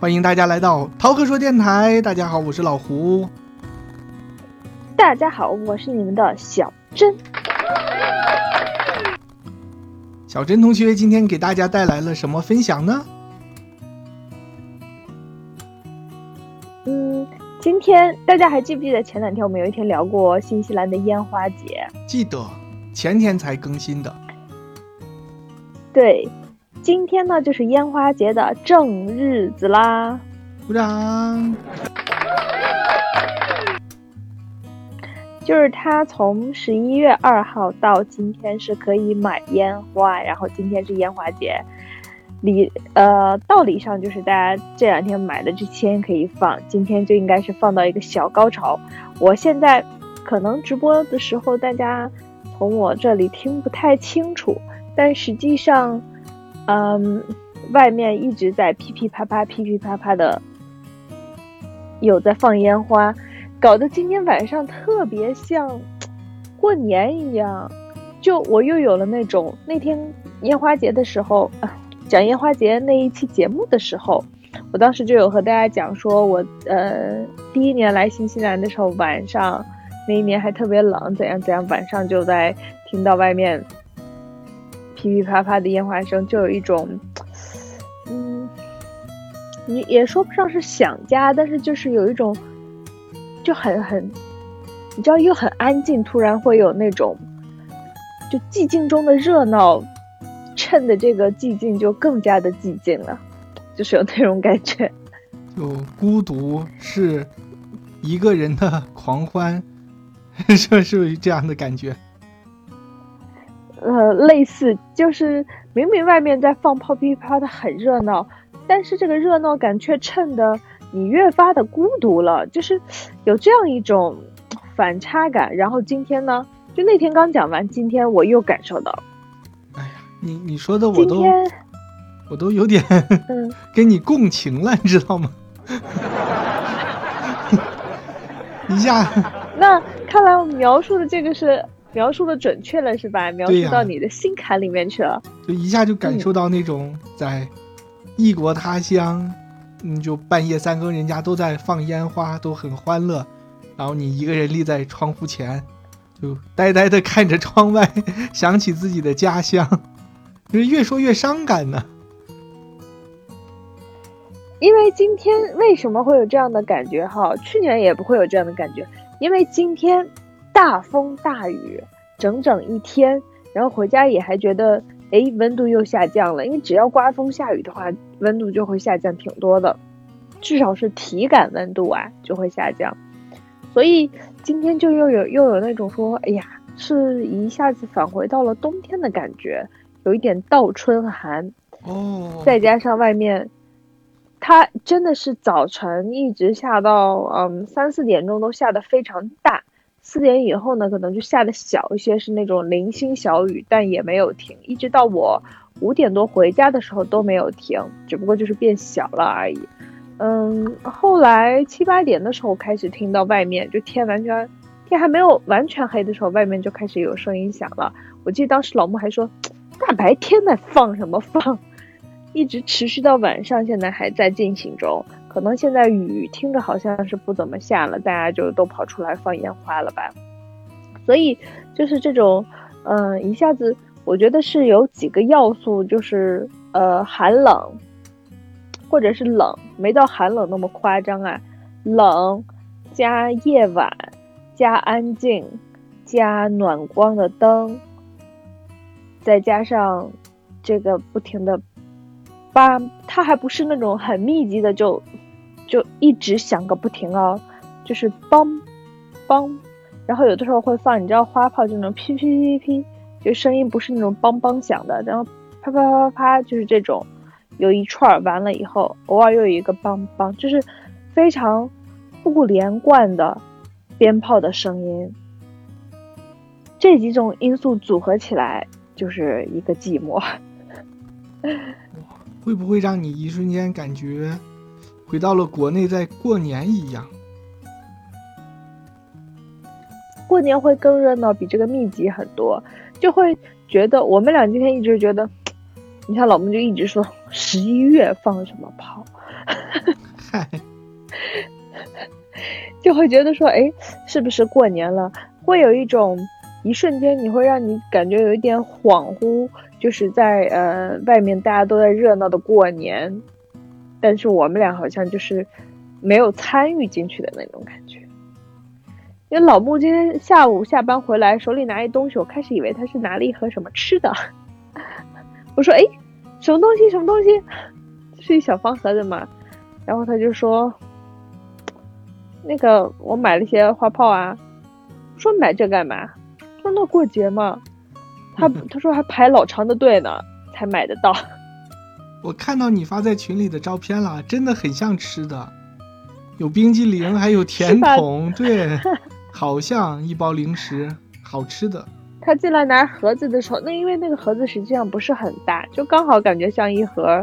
欢迎大家来到涛哥说电台。大家好，我是老胡。大家好，我是你们的小珍。小珍同学今天给大家带来了什么分享呢？嗯，今天大家还记不记得前两天我们有一天聊过新西兰的烟花节？记得，前天才更新的。对。今天呢，就是烟花节的正日子啦！鼓掌。就是它从十一月二号到今天是可以买烟花，然后今天是烟花节，理呃道理上就是大家这两天买的这些可以放，今天就应该是放到一个小高潮。我现在可能直播的时候大家从我这里听不太清楚，但实际上。嗯，外面一直在噼噼啪啪、噼噼啪啪的，有在放烟花，搞得今天晚上特别像过年一样。就我又有了那种那天烟花节的时候，讲烟花节那一期节目的时候，我当时就有和大家讲说，我呃第一年来新西兰的时候，晚上那一年还特别冷，怎样怎样，晚上就在听到外面。噼噼啪啪的烟花声，就有一种，嗯，你也说不上是想家，但是就是有一种，就很很，你知道又很安静，突然会有那种，就寂静中的热闹，衬的这个寂静就更加的寂静了，就是有那种感觉。就孤独是一个人的狂欢，是不是这样的感觉。呃，类似就是明明外面在放炮噼噼啪的很热闹，但是这个热闹感却衬得你越发的孤独了，就是有这样一种反差感。然后今天呢，就那天刚讲完，今天我又感受到了。哎呀，你你说的我都我都有点 跟你共情了，你知道吗？一下，那看来我描述的这个是。描述的准确了是吧？描述到你的心坎里面去了，就一下就感受到那种在异国他乡，嗯，就半夜三更人家都在放烟花，都很欢乐，然后你一个人立在窗户前，就呆呆的看着窗外，想起自己的家乡，就是越说越伤感呢。因为今天为什么会有这样的感觉？哈，去年也不会有这样的感觉，因为今天。大风大雨，整整一天，然后回家也还觉得，哎，温度又下降了。因为只要刮风下雨的话，温度就会下降挺多的，至少是体感温度啊就会下降。所以今天就又有又有那种说，哎呀，是一下子返回到了冬天的感觉，有一点倒春寒。哦。再加上外面，它真的是早晨一直下到嗯三四点钟都下的非常大。四点以后呢，可能就下的小一些，是那种零星小雨，但也没有停，一直到我五点多回家的时候都没有停，只不过就是变小了而已。嗯，后来七八点的时候开始听到外面就天完全天还没有完全黑的时候，外面就开始有声音响了。我记得当时老穆还说，大白天的放什么放，一直持续到晚上，现在还在进行中。可能现在雨听着好像是不怎么下了，大家就都跑出来放烟花了吧？所以就是这种，嗯，一下子我觉得是有几个要素，就是呃寒冷，或者是冷，没到寒冷那么夸张啊，冷加夜晚加安静加暖光的灯，再加上这个不停的。吧，它还不是那种很密集的，就就一直响个不停哦，就是梆梆，然后有的时候会放，你知道花炮就那种噼噼噼噼，就声音不是那种梆梆响的，然后啪啪啪啪啪，就是这种，有一串完了以后，偶尔又有一个梆梆，就是非常不连贯的鞭炮的声音，这几种因素组合起来就是一个寂寞。会不会让你一瞬间感觉回到了国内在过年一样？过年会更热闹，比这个密集很多，就会觉得我们俩今天一直觉得，你看老孟就一直说十一月放什么炮，嗨，就会觉得说，哎，是不是过年了？会有一种一瞬间，你会让你感觉有一点恍惚，就是在呃外面大家都在热闹的过年，但是我们俩好像就是没有参与进去的那种感觉。因为老穆今天下午下班回来，手里拿一东西，我开始以为他是拿了一盒什么吃的。我说：“哎，什么东西？什么东西？是一小方盒子嘛？”然后他就说：“那个我买了些花炮啊。”说买这干嘛？说那过节嘛。他 他说还排老长的队呢，才买得到。我看到你发在群里的照片了，真的很像吃的，有冰激凌，还有甜筒，对。好像一包零食，好吃的。他进来拿盒子的时候，那因为那个盒子实际上不是很大，就刚好感觉像一盒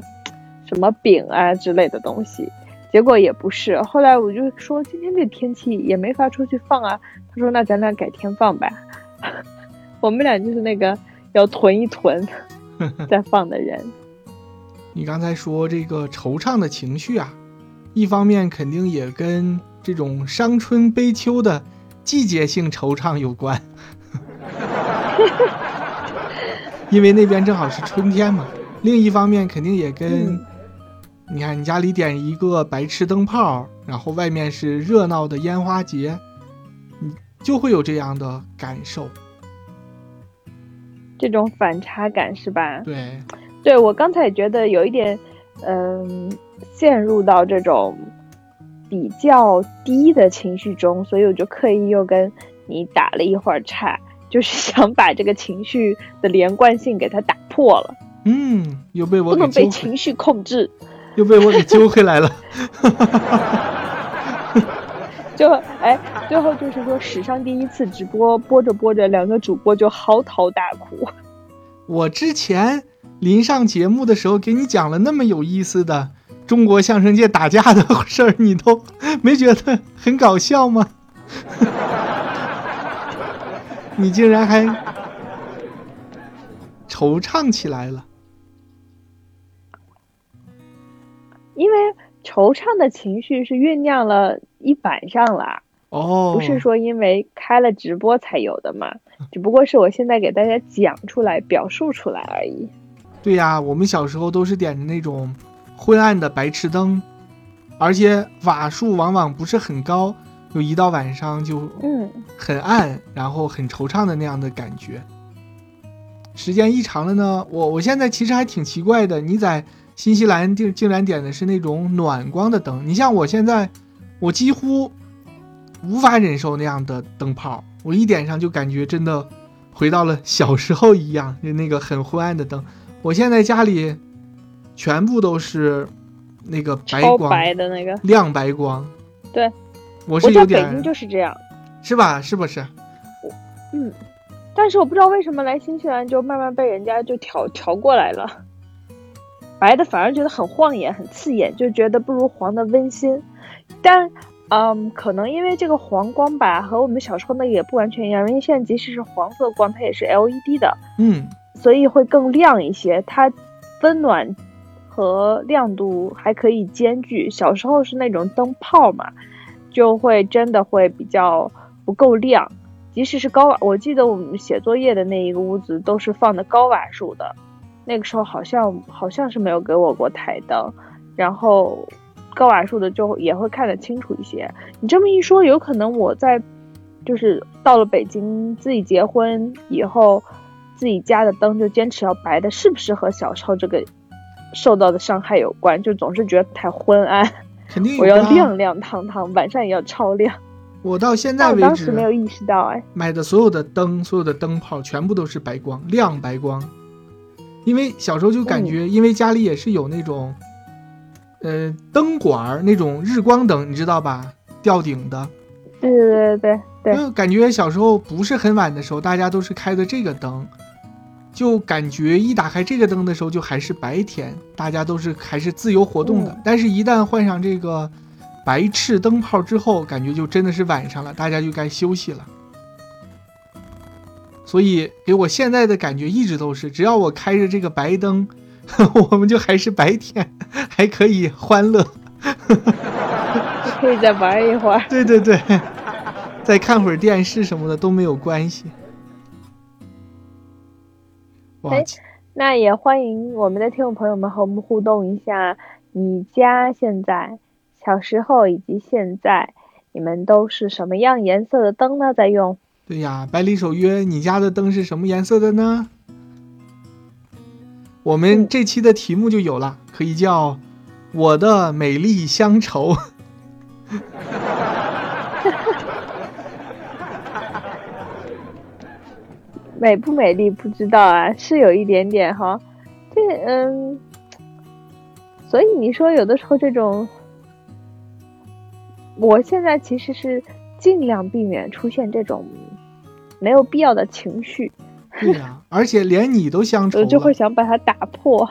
什么饼啊之类的东西。结果也不是。后来我就说今天这天气也没法出去放啊。他说那咱俩改天放吧。我们俩就是那个要囤一囤 再放的人。你刚才说这个惆怅的情绪啊，一方面肯定也跟这种伤春悲秋的。季节性惆怅有关，因为那边正好是春天嘛。另一方面，肯定也跟你看你家里点一个白炽灯泡，然后外面是热闹的烟花节，你就会有这样的感受，这种反差感是吧？对，对我刚才也觉得有一点，嗯，陷入到这种。比较低的情绪中，所以我就刻意又跟你打了一会儿岔，就是 想把这个情绪的连贯性给它打破了。嗯，又被我不能被情绪控制，又被我给揪回来了。就哎，最后就是说史上第一次直播，播着播着，两个主播就嚎啕大哭。我之前临上节目的时候给你讲了那么有意思的。中国相声界打架的事儿，你都没觉得很搞笑吗？你竟然还惆怅起来了？因为惆怅的情绪是酝酿了一晚上了，哦，不是说因为开了直播才有的嘛，只不过是我现在给大家讲出来、表述出来而已。对呀，我们小时候都是点的那种。昏暗的白炽灯，而且瓦数往往不是很高，就一到晚上就嗯很暗，然后很惆怅的那样的感觉。时间一长了呢，我我现在其实还挺奇怪的，你在新西兰竟竟然点的是那种暖光的灯，你像我现在，我几乎无法忍受那样的灯泡，我一点上就感觉真的回到了小时候一样，就那个很昏暗的灯。我现在家里。全部都是那个白光，白的那个亮白光。对，我是有点。北京就是这样，是吧？是不是？嗯，但是我不知道为什么来新西兰就慢慢被人家就调调过来了，白的反而觉得很晃眼、很刺眼，就觉得不如黄的温馨。但嗯，可能因为这个黄光吧，和我们小时候那个也不完全一样，因为现在即使是黄色光，它也是 LED 的，嗯，所以会更亮一些，它温暖。和亮度还可以兼具。小时候是那种灯泡嘛，就会真的会比较不够亮。即使是高瓦，我记得我们写作业的那一个屋子都是放的高瓦数的，那个时候好像好像是没有给我过台灯，然后高瓦数的就也会看得清楚一些。你这么一说，有可能我在就是到了北京自己结婚以后，自己家的灯就坚持要白的，是不是和小时候这个？受到的伤害有关，就总是觉得太昏暗。肯定我要亮亮堂堂，晚上也要超亮。我到现在为止，当时没有意识到哎，买的所有的灯，所有的灯泡全部都是白光，亮白光。因为小时候就感觉，因为家里也是有那种，呃，灯管儿那种日光灯，你知道吧？吊顶的。对对对对对。就感觉小时候不是很晚的时候，大家都是开的这个灯。就感觉一打开这个灯的时候，就还是白天，大家都是还是自由活动的。但是，一旦换上这个白炽灯泡之后，感觉就真的是晚上了，大家就该休息了。所以，给我现在的感觉一直都是，只要我开着这个白灯，我们就还是白天，还可以欢乐。可以再玩一会儿。对 对对，再看会儿电视什么的都没有关系。那也欢迎我们的听众朋友们和我们互动一下，你家现在、小时候以及现在，你们都是什么样颜色的灯呢？在用？对呀，百里守约，你家的灯是什么颜色的呢？我们嗯这期的题目就有了，可以叫“我的美丽乡愁”。美不美丽不知道啊，是有一点点哈。这嗯，所以你说有的时候这种，我现在其实是尽量避免出现这种没有必要的情绪，对呀，而且连你都相 愁我就会。想把它打破。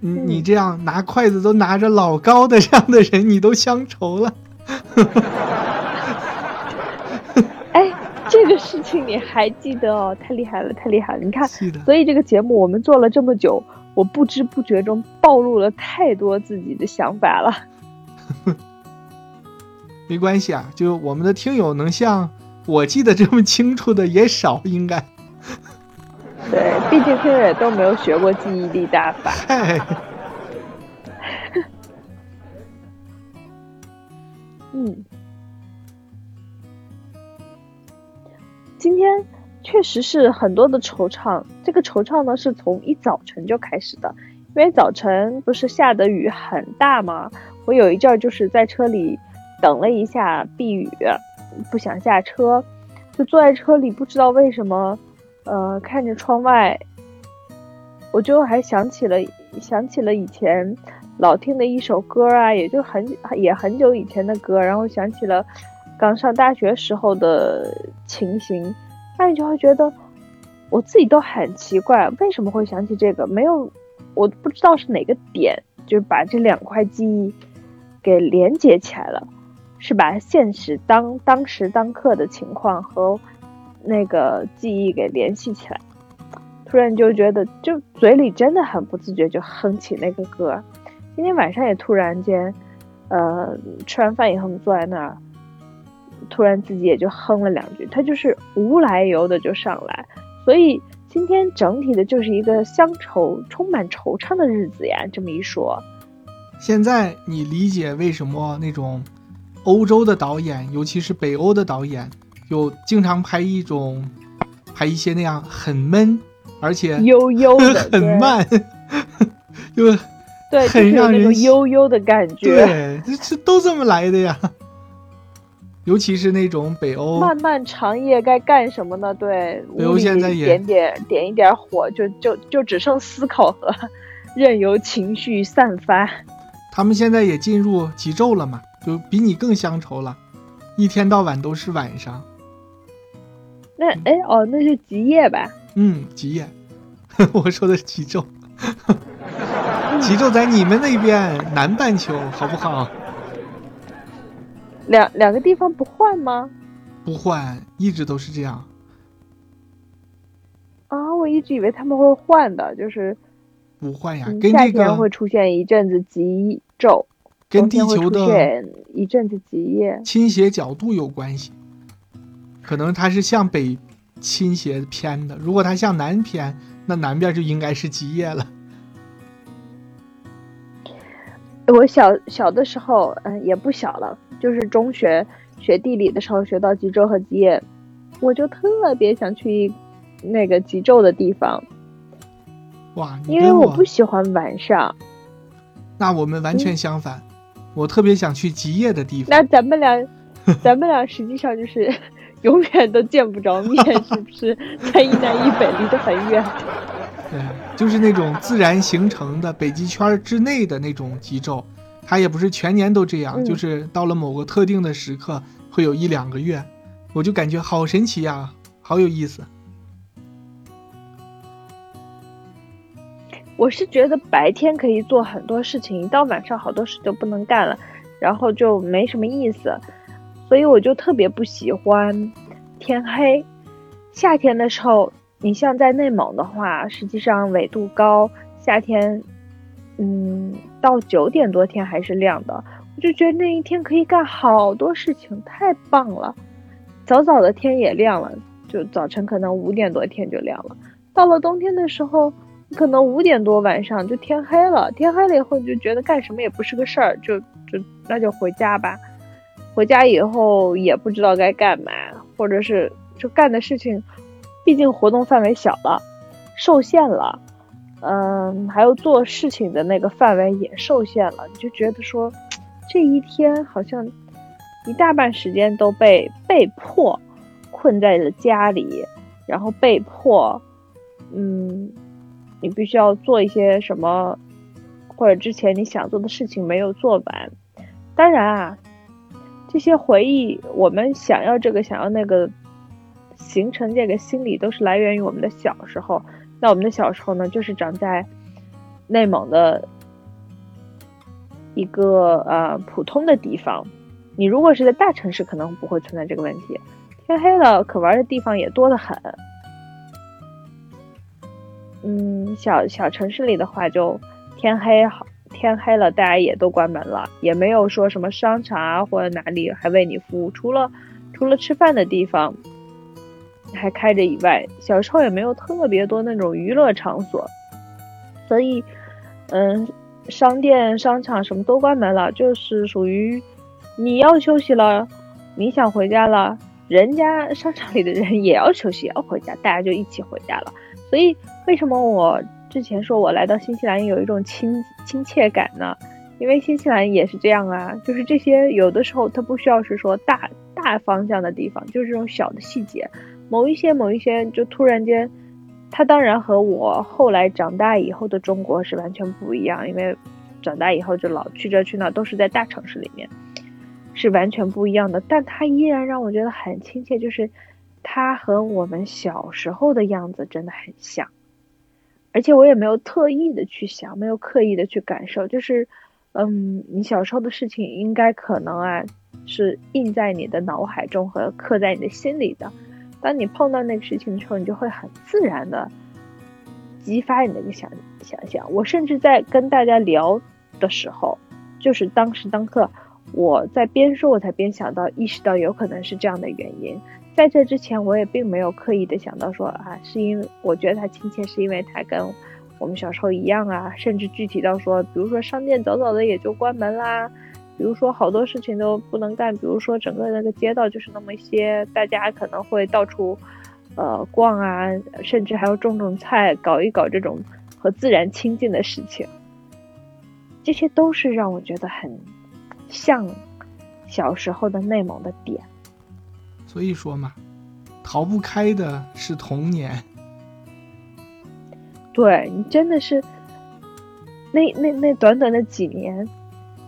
你嗯你这样拿筷子都拿着老高的这样的人，你都乡愁了。哎，这个事情你还记得哦？太厉害了，太厉害了！你看，所以这个节目我们做了这么久，我不知不觉中暴露了太多自己的想法了。没关系啊，就我们的听友能像我记得这么清楚的也少，应该。对，毕竟听友也都没有学过记忆力大法。嗨，嗯，今天确实是很多的惆怅。这个惆怅呢，是从一早晨就开始的，因为早晨不是下的雨很大吗？我有一阵儿就是在车里等了一下避雨，不想下车，就坐在车里，不知道为什么，呃，看着窗外，我就还想起了想起了以前老听的一首歌啊，也就很也很久以前的歌，然后想起了刚上大学时候的情形，那你就会觉得我自己都很奇怪，为什么会想起这个？没有，我不知道是哪个点，就是把这两块记忆给连接起来了，是把现实当当时当刻的情况和那个记忆给联系起来。突然就觉得，就嘴里真的很不自觉就哼起那个歌。今天晚上也突然间，呃，吃完饭以后我们坐在那儿，突然自己也就哼了两句，他就是无来由的就上来。所以今天整体的就是一个乡愁、充满惆怅的日子呀。这么一说，现在你理解为什么那种欧洲的导演，尤其是北欧的导演，有经常拍一种拍一些那样很闷，而且悠悠的，很，慢，就对，就很让人喜悠悠的感觉，对，这这都这么来的呀。尤其是那种北欧，漫漫长夜该干什么呢？对，北欧现在也点点点一点火，就就就只剩思考和任由情绪散发。他们现在也进入极昼了嘛，就比你更乡愁了，一天到晚都是晚上。那哎哦，那是极夜吧？嗯，极夜，我说的是极昼，极昼在你们那边南半球，好不好？两两个地方不换吗？不换，一直都是这样。啊，我一直以为他们会换的，就是不换呀，嗯跟这夏天会出现一阵子极昼，跟地球的现一阵子极夜。倾斜角度有关系。可能它是向北倾斜偏的，如果它向南偏，那南边就应该是极夜了。我小小的时候，嗯，也不小了，就是中学学地理的时候学到极昼和极夜，我就特别想去那个极昼的地方，哇，因为我不喜欢晚上。那我们完全相反，我特别想去极夜的地方。那咱们俩，咱们俩实际上就是 永远都见不着面，是不是？在一南一北，离得很远。对，就是那种自然形成的北极圈之内的那种极昼，它也不是全年都这样，嗯就是到了某个特定的时刻会有一两个月，我就感觉好神奇呀、好有意思。我是觉得白天可以做很多事情，一到晚上好多事就不能干了，然后就没什么意思，所以我就特别不喜欢天黑。夏天的时候，你像在内蒙的话，实际上纬度高，夏天，嗯，到九点多天还是亮的。我就觉得那一天可以干好多事情，太棒了。早早的天也亮了，就早晨可能五点多天就亮了。到了冬天的时候，可能五点多晚上就天黑了。天黑了以后，就觉得干什么也不是个事儿，就就那就回家吧。回家以后也不知道该干嘛，或者是就干的事情，毕竟活动范围小了，受限了。嗯，还有做事情的那个范围也受限了，你就觉得说，这一天好像一大半时间都被被迫困在了家里，然后被迫，嗯，你必须要做一些什么，或者之前你想做的事情没有做完。当然啊，这些回忆，我们想要这个想要那个，形成这个心理，都是来源于我们的小时候。那我们的小时候呢，就是长在内蒙的一个呃普通的地方。你如果是在大城市，可能不会存在这个问题。天黑了，可玩的地方也多得很。嗯，小小城市里的话，就天黑好，天黑了，大家也都关门了，也没有说什么商场啊或者哪里还为你服务，除了除了吃饭的地方。还开着以外，小时候也没有特别多那种娱乐场所，所以，嗯，商店、商场什么都关门了，就是属于你要休息了，你想回家了，人家商场里的人也要休息，要回家，大家就一起回家了。所以，为什么我之前说我来到新西兰有一种亲亲切感呢？因为新西兰也是这样啊，就是这些有的时候它不需要是说大大方向的地方，就是这种小的细节。某一些某一些，就突然间，他当然和我后来长大以后的中国是完全不一样，因为长大以后就老去这去那，都是在大城市里面，是完全不一样的。但他依然让我觉得很亲切，就是他和我们小时候的样子真的很像，而且我也没有特意的去想，没有刻意的去感受，就是，嗯，你小时候的事情应该可能啊是印在你的脑海中和刻在你的心里的。当你碰到那个事情的时候，你就会很自然的激发你的一个想想象。我甚至在跟大家聊的时候，就是当时当刻，我在边说，我才边想到，意识到有可能是这样的原因。在这之前，我也并没有刻意的想到说啊，是因为我觉得他亲切，是因为他跟我们小时候一样啊。甚至具体到说，比如说商店早早的也就关门啦。比如说好多事情都不能干，比如说整个那个街道就是那么一些，大家可能会到处，呃逛啊，甚至还要种种菜，搞一搞这种和自然亲近的事情，这些都是让我觉得很像小时候的内蒙的点。所以说嘛，逃不开的是童年。对你真的是，那那那短短的几年。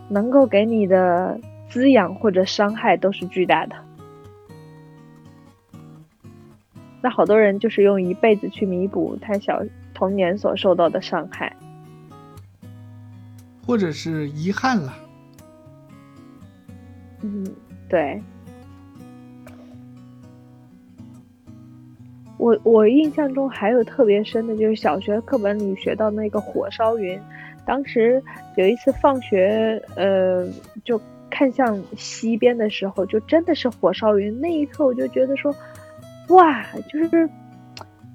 能够给你的滋养或者伤害都是巨大的。那好多人就是用一辈子去弥补他小童年所受到的伤害，或者是遗憾了。嗯，对。我我印象中还有特别深的就是小学课本里学到那个火烧云。当时有一次放学，呃，就看向西边的时候，就真的是火烧云。那一刻，我就觉得说，哇，就是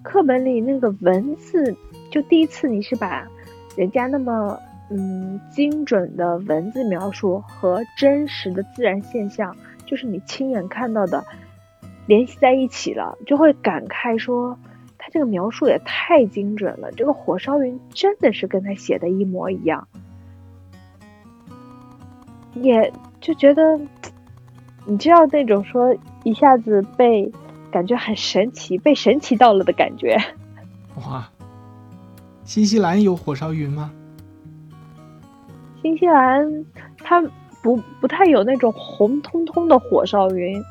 课本里那个文字，就第一次你是把人家那么嗯精准的文字描述和真实的自然现象，就是你亲眼看到的联系在一起了，就会感慨说。他这个描述也太精准了，这个火烧云真的是跟他写的一模一样，也就觉得，你知道那种说一下子被感觉很神奇，被神奇到了的感觉。哇，新西兰有火烧云吗？新西兰它不不太有那种红彤彤的火烧云，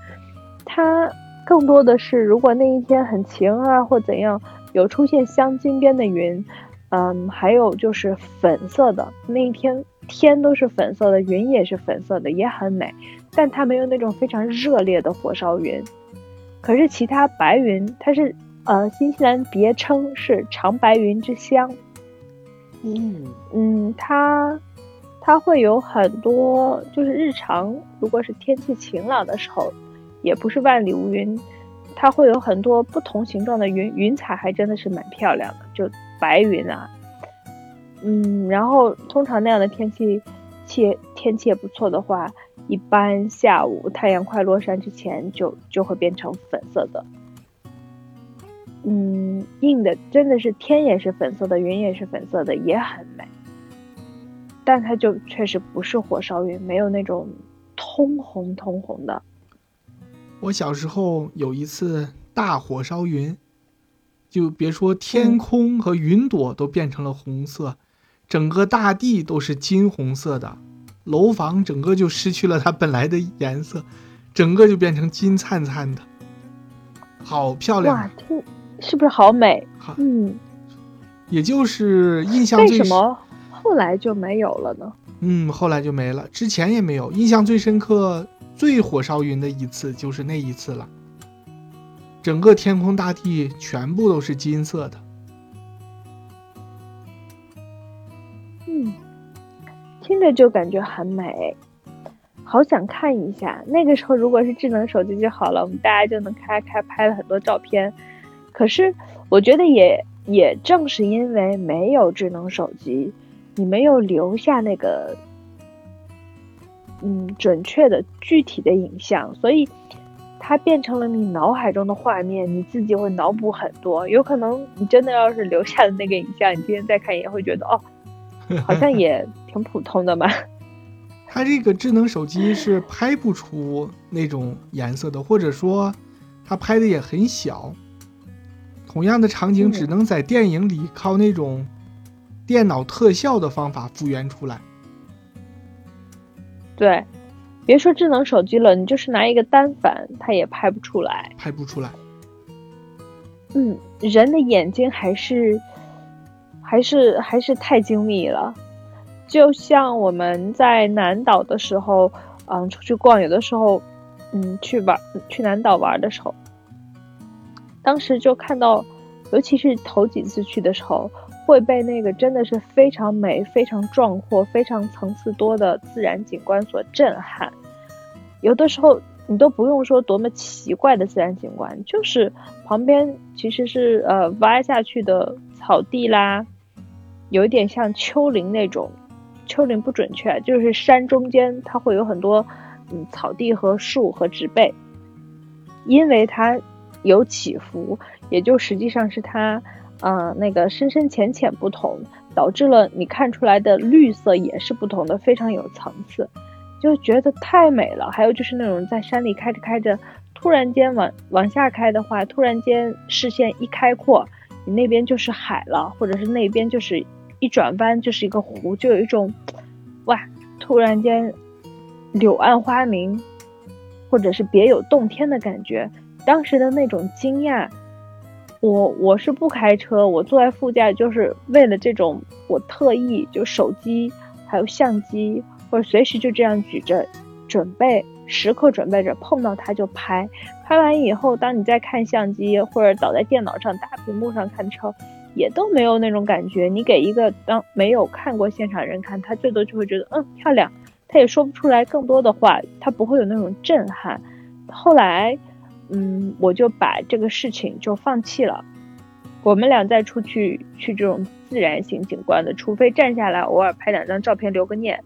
它。更多的是，如果那一天很晴啊，或怎样，有出现镶金边的云，嗯，还有就是粉色的那一天，天都是粉色的，云也是粉色的，也很美。但它没有那种非常热烈的火烧云。可是其他白云，它是呃，新西兰别称是长白云之乡。嗯嗯，它它会有很多，就是日常如果是天气晴朗的时候，也不是万里无云，它会有很多不同形状的云，云彩还真的是蛮漂亮的，就白云啊，嗯，然后通常那样的天气，气天气也不错的话，一般下午太阳快落山之前就就会变成粉色的。嗯，硬的真的是天也是粉色的，云也是粉色的，也很美。但它就确实不是火烧云，没有那种通红通红的。我小时候有一次大火烧云，就别说天空和云朵都变成了红色，整个大地都是金红色的，楼房整个就失去了它本来的颜色，整个就变成金灿灿的，好漂亮！是不是好美？嗯，也就是印象。为什么后来就没有了呢？嗯，后来就没了，之前也没有。印象最深刻、最火烧云的一次就是那一次了。整个天空大地全部都是金色的。嗯，听着就感觉很美，好想看一下。那个时候如果是智能手机就好了，我们大家就能开开拍了很多照片。可是，我觉得也也正是因为没有智能手机，你没有留下那个，嗯，准确的具体的影像，所以它变成了你脑海中的画面，你自己会脑补很多。有可能你真的要是留下的那个影像，你今天再看也会觉得哦，好像也 挺普通的嘛。它这个智能手机是拍不出那种颜色的，或者说它拍的也很小。同样的场景只能在电影里靠那种电脑特效的方法复原出来。对，别说智能手机了，你就是拿一个单反，它也拍不出来。拍不出来。嗯，人的眼睛还是还是还是太精密了。就像我们在南岛的时候，嗯，出去逛，有的时候，嗯，去玩去南岛玩的时候。当时就看到，尤其是头几次去的时候，会被那个真的是非常美、非常壮阔、非常层次多的自然景观所震撼。有的时候你都不用说多么奇怪的自然景观，就是旁边其实是呃挖下去的草地啦，有一点像丘陵那种，丘陵不准确，就是山中间它会有很多嗯草地和树和植被，因为它。有起伏，也就实际上是它，嗯，那个深深浅浅不同，导致了你看出来的绿色也是不同的，非常有层次，就觉得太美了。还有就是那种在山里开着开着，突然间往往下开的话，突然间视线一开阔，你那边就是海了，或者是那边就是一转弯就是一个湖，就有一种，哇，突然间柳暗花明，或者是别有洞天的感觉。当时的那种惊讶，我我是不开车，我坐在副驾，就是为了这种，我特意就手机还有相机，或者随时就这样举着，准备时刻准备着碰到它就拍。拍完以后，当你再看相机或者倒在电脑上大屏幕上看车，也都没有那种感觉。你给一个当没有看过现场人看，他最多就会觉得嗯漂亮，他也说不出来更多的话，他不会有那种震撼。后来。嗯，我就把这个事情就放弃了。我们俩再出去去这种自然型景观的，除非站下来偶尔拍两张照片留个念，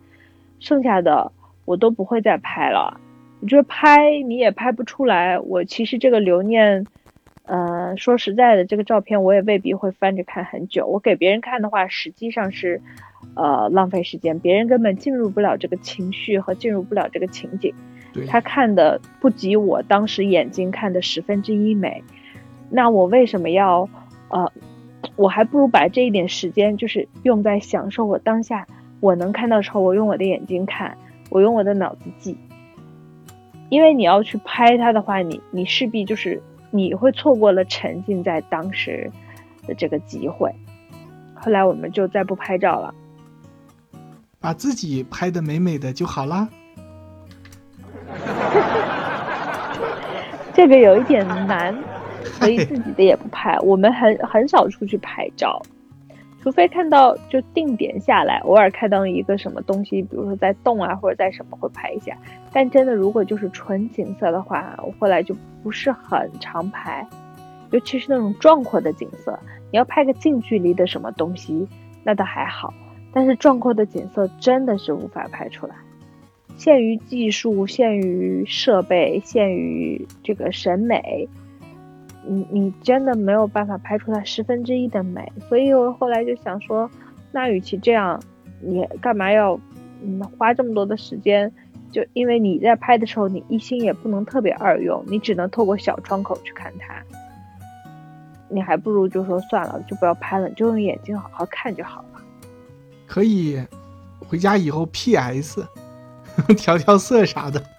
剩下的我都不会再拍了。我觉得拍你也拍不出来。我其实这个留念，嗯，说实在的，这个照片我也未必会翻着看很久。我给别人看的话，实际上是，呃，浪费时间，别人根本进入不了这个情绪和进入不了这个情景。他看的不及我当时眼睛看的十分之一美，那我为什么要，呃，我还不如把这一点时间就是用在享受我当下我能看到时候，我用我的眼睛看，我用我的脑子记。因为你要去拍它的话，你你势必就是你会错过了沉浸在当时的这个机会。后来我们就再不拍照了，把自己拍的美美的就好啦。这个有一点难，所以自己的也不拍。我们很 很少出去拍照，除非看到就定点下来，偶尔看到一个什么东西，比如说在动啊或者在什么会拍一下。但真的如果就是纯景色的话，我后来就不是很常拍，尤其是那种壮阔的景色，你要拍个近距离的什么东西，那倒还好。但是壮阔的景色真的是无法拍出来，限于技术，限于设备，限于这个审美。你你真的没有办法拍出它十分之一的美，所以我后来就想说，那与其这样，你干嘛要嗯花这么多的时间？就因为你在拍的时候，你一心也不能特别二用，你只能透过小窗口去看它。你还不如就说算了，就不要拍了，就用眼睛好好看就好了。可以回家以后 PS 调调色啥的。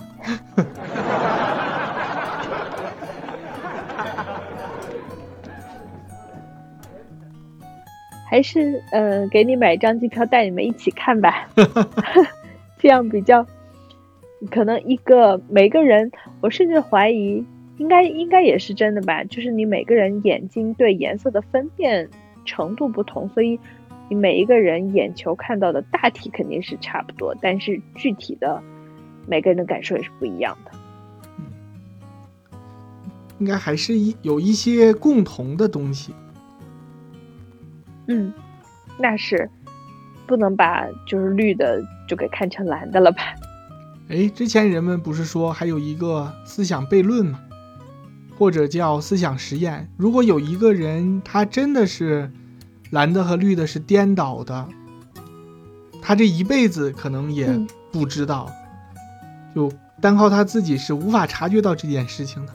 还是呃，给你买一张机票，带你们一起看吧，这样比较可能一个每个人，我甚至怀疑，应该应该也是真的吧，就是你每个人眼睛对颜色的分辨程度不同，所以你每一个人眼球看到的大体肯定是差不多，但是具体的每个人的感受也是不一样的。应该还是一有一些共同的东西。嗯，那是不能把就是绿的就给看成蓝的了吧？哎，之前人们不是说还有一个思想悖论吗？或者叫思想实验？如果有一个人他真的是蓝的和绿的是颠倒的，他这一辈子可能也不知道，就单靠他自己是无法察觉到这件事情的，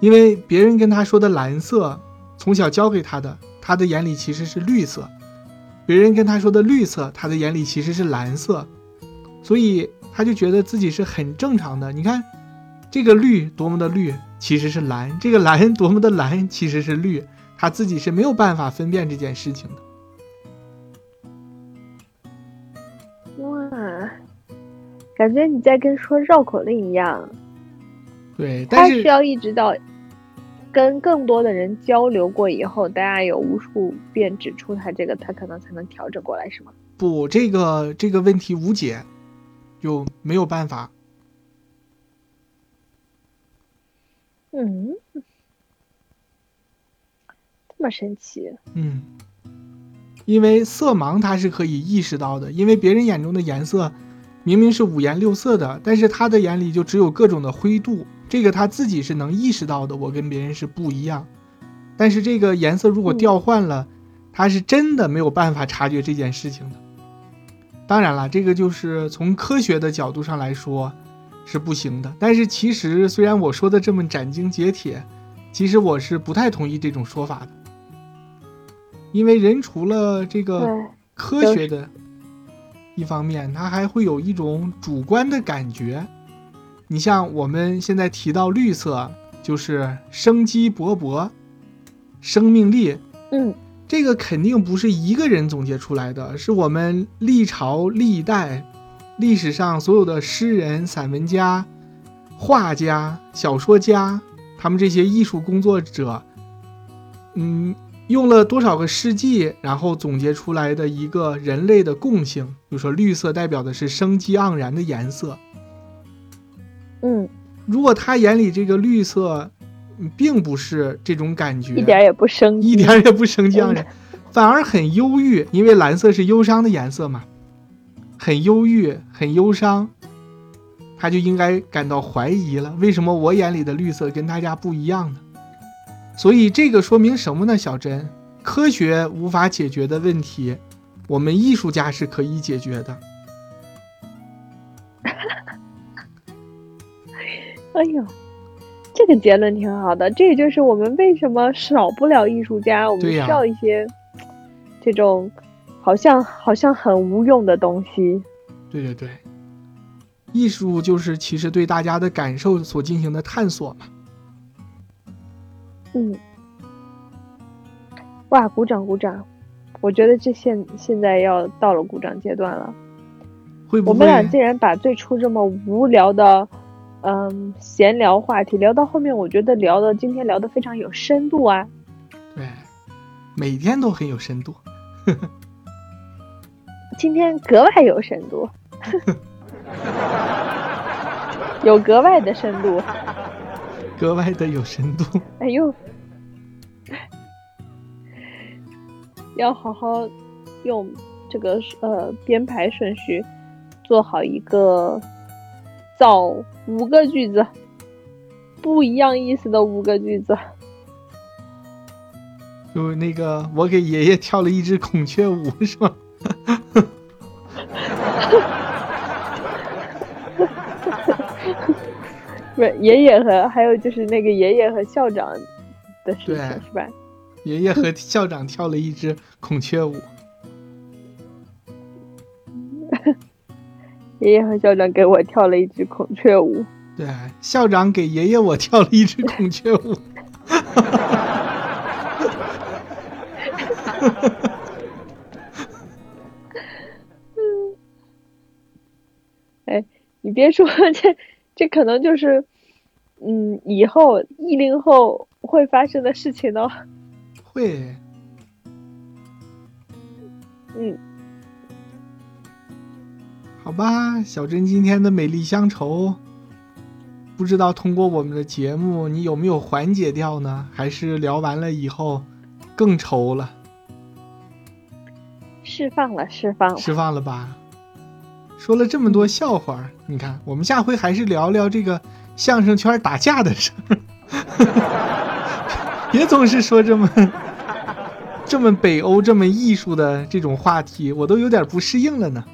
因为别人跟他说的蓝色，从小教给他的。他的眼里其实是绿色，别人跟他说的绿色，他的眼里其实是蓝色，所以他就觉得自己是很正常的。你看，这个绿多么的绿，其实是蓝；这个蓝多么的蓝，其实是绿。他自己是没有办法分辨这件事情的。哇，感觉你在跟说绕口令一样。对，但是需要一直到。跟更多的人交流过以后，大家有无数遍指出他这个，他可能才能调整过来，是吗？不，这个这个问题无解，就没有办法。嗯，这么神奇。嗯，因为色盲他是可以意识到的，因为别人眼中的颜色明明是五颜六色的，但是他的眼里就只有各种的灰度。这个他自己是能意识到的，我跟别人是不一样。但是这个颜色如果调换了，他是真的没有办法察觉这件事情的。当然了，这个就是从科学的角度上来说是不行的。但是其实虽然我说的这么斩钉截铁，其实我是不太同意这种说法的。因为人除了这个科学的一方面，他还会有一种主观的感觉。你像我们现在提到绿色，就是生机勃勃、生命力。嗯，这个肯定不是一个人总结出来的，是我们历朝历代历史上所有的诗人、散文家、画家、小说家，他们这些艺术工作者，嗯，用了多少个世纪，然后总结出来的一个人类的共性。比如说，绿色代表的是生机盎然的颜色。嗯，如果他眼里这个绿色，并不是这种感觉，一点也不生，一点也不生机盎然，反而很忧郁，因为蓝色是忧伤的颜色嘛，很忧郁，很忧伤，他就应该感到怀疑了。为什么我眼里的绿色跟大家不一样呢？所以这个说明什么呢？小珍，科学无法解决的问题，我们艺术家是可以解决的。哎呦，这个结论挺好的。这也就是我们为什么少不了艺术家，我们需要一些这种好像好像很无用的东西。对对对，艺术就是其实对大家的感受所进行的探索嘛。嗯，哇，鼓掌鼓掌！我觉得这现现在要到了鼓掌阶段了。会不会？我们俩竟然把最初这么无聊的。嗯，闲聊话题聊到后面，我觉得聊的今天聊的非常有深度啊。对，每天都很有深度。今天格外有深度，有格外的深度，格外的有深度。哎呦，要好好用这个呃编排顺序，做好一个造五个句子，不一样意思的五个句子。就那个，我给爷爷跳了一支孔雀舞，是吗？不是爷爷和还有就是那个爷爷和校长的事情是吧？爷爷和校长跳了一支孔雀舞。爷爷和校长给我跳了一支孔雀舞。对，校长给爷爷我跳了一支孔雀舞。哎，你别说，这这可能就是，嗯，以后一零后会发生的事情呢。会。嗯。好吧，小珍今天的美丽乡愁，不知道通过我们的节目，你有没有缓解掉呢？还是聊完了以后更愁了？释放了，释放了，释放了吧。说了这么多笑话，你看，我们下回还是聊聊这个相声圈打架的事儿。别总是说这么这么北欧、这么艺术的这种话题，我都有点不适应了呢。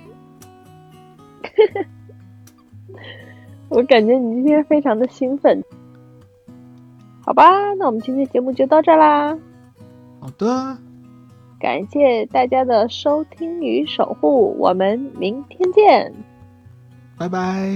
我感觉你今天非常的兴奋。好吧，那我们今天节目就到这啦。好的。感谢大家的收听与守护，我们明天见，拜拜。